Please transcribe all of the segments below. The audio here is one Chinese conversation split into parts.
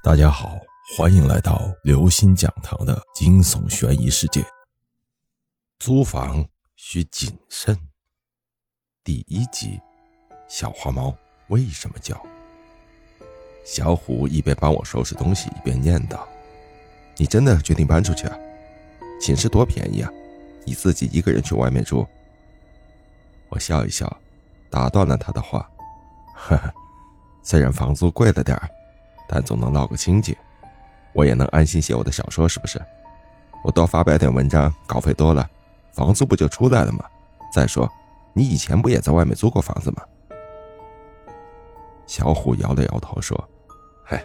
大家好，欢迎来到刘星讲堂的惊悚悬疑世界。租房需谨慎。第一集，小花猫为什么叫？小虎一边帮我收拾东西，一边念叨：“你真的决定搬出去啊？寝室多便宜啊！你自己一个人去外面住。”我笑一笑，打断了他的话：“呵呵，虽然房租贵了点儿。”但总能落个清净，我也能安心写我的小说，是不是？我多发表点文章，稿费多了，房租不就出来了吗？再说，你以前不也在外面租过房子吗？小虎摇了摇头说：“嗨，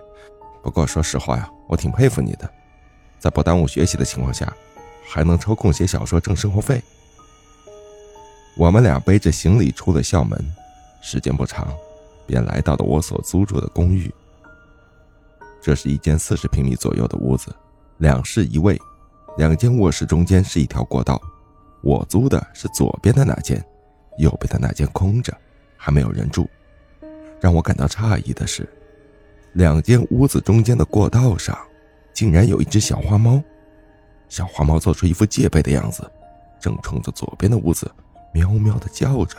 不过说实话呀，我挺佩服你的，在不耽误学习的情况下，还能抽空写小说挣生活费。”我们俩背着行李出了校门，时间不长，便来到了我所租住的公寓。这是一间四十平米左右的屋子，两室一卫，两间卧室中间是一条过道。我租的是左边的那间，右边的那间空着，还没有人住。让我感到诧异的是，两间屋子中间的过道上，竟然有一只小花猫。小花猫做出一副戒备的样子，正冲着左边的屋子喵喵的叫着。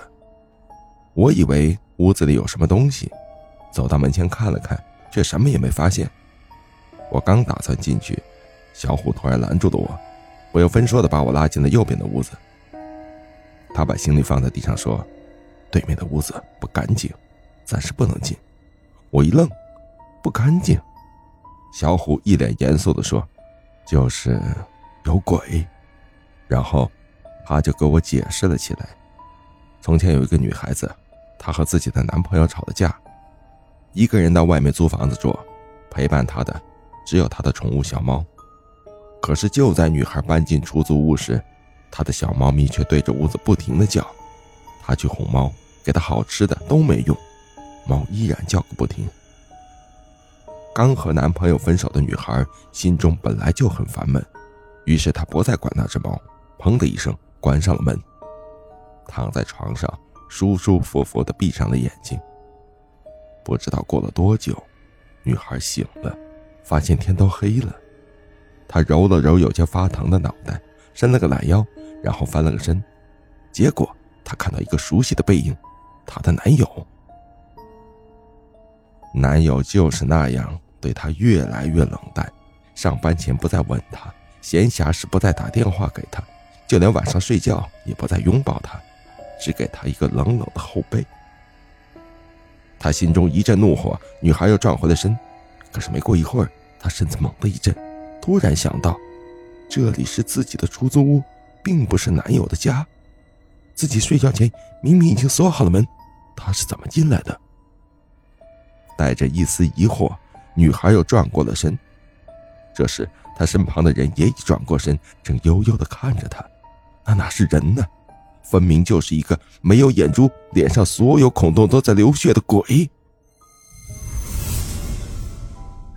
我以为屋子里有什么东西，走到门前看了看。却什么也没发现。我刚打算进去，小虎突然拦住了我，不由分说的把我拉进了右边的屋子。他把行李放在地上说：“对面的屋子不干净，暂时不能进。”我一愣：“不干净？”小虎一脸严肃的说：“就是有鬼。”然后他就给我解释了起来：从前有一个女孩子，她和自己的男朋友吵了架。一个人到外面租房子住，陪伴她的只有她的宠物小猫。可是就在女孩搬进出租屋时，她的小猫咪却对着屋子不停的叫。她去哄猫，给它好吃的都没用，猫依然叫个不停。刚和男朋友分手的女孩心中本来就很烦闷，于是她不再管那只猫，砰的一声关上了门，躺在床上舒舒服服的闭上了眼睛。不知道过了多久，女孩醒了，发现天都黑了。她揉了揉有些发疼的脑袋，伸了个懒腰，然后翻了个身。结果她看到一个熟悉的背影，她的男友。男友就是那样对她越来越冷淡，上班前不再吻她，闲暇时不再打电话给她，就连晚上睡觉也不再拥抱她，只给她一个冷冷的后背。他心中一阵怒火，女孩又转回了身。可是没过一会儿，他身子猛地一震，突然想到，这里是自己的出租屋，并不是男友的家。自己睡觉前明明已经锁好了门，他是怎么进来的？带着一丝疑惑，女孩又转过了身。这时，她身旁的人也已转过身，正悠悠地看着她。那哪是人呢？分明就是一个没有眼珠、脸上所有孔洞都在流血的鬼。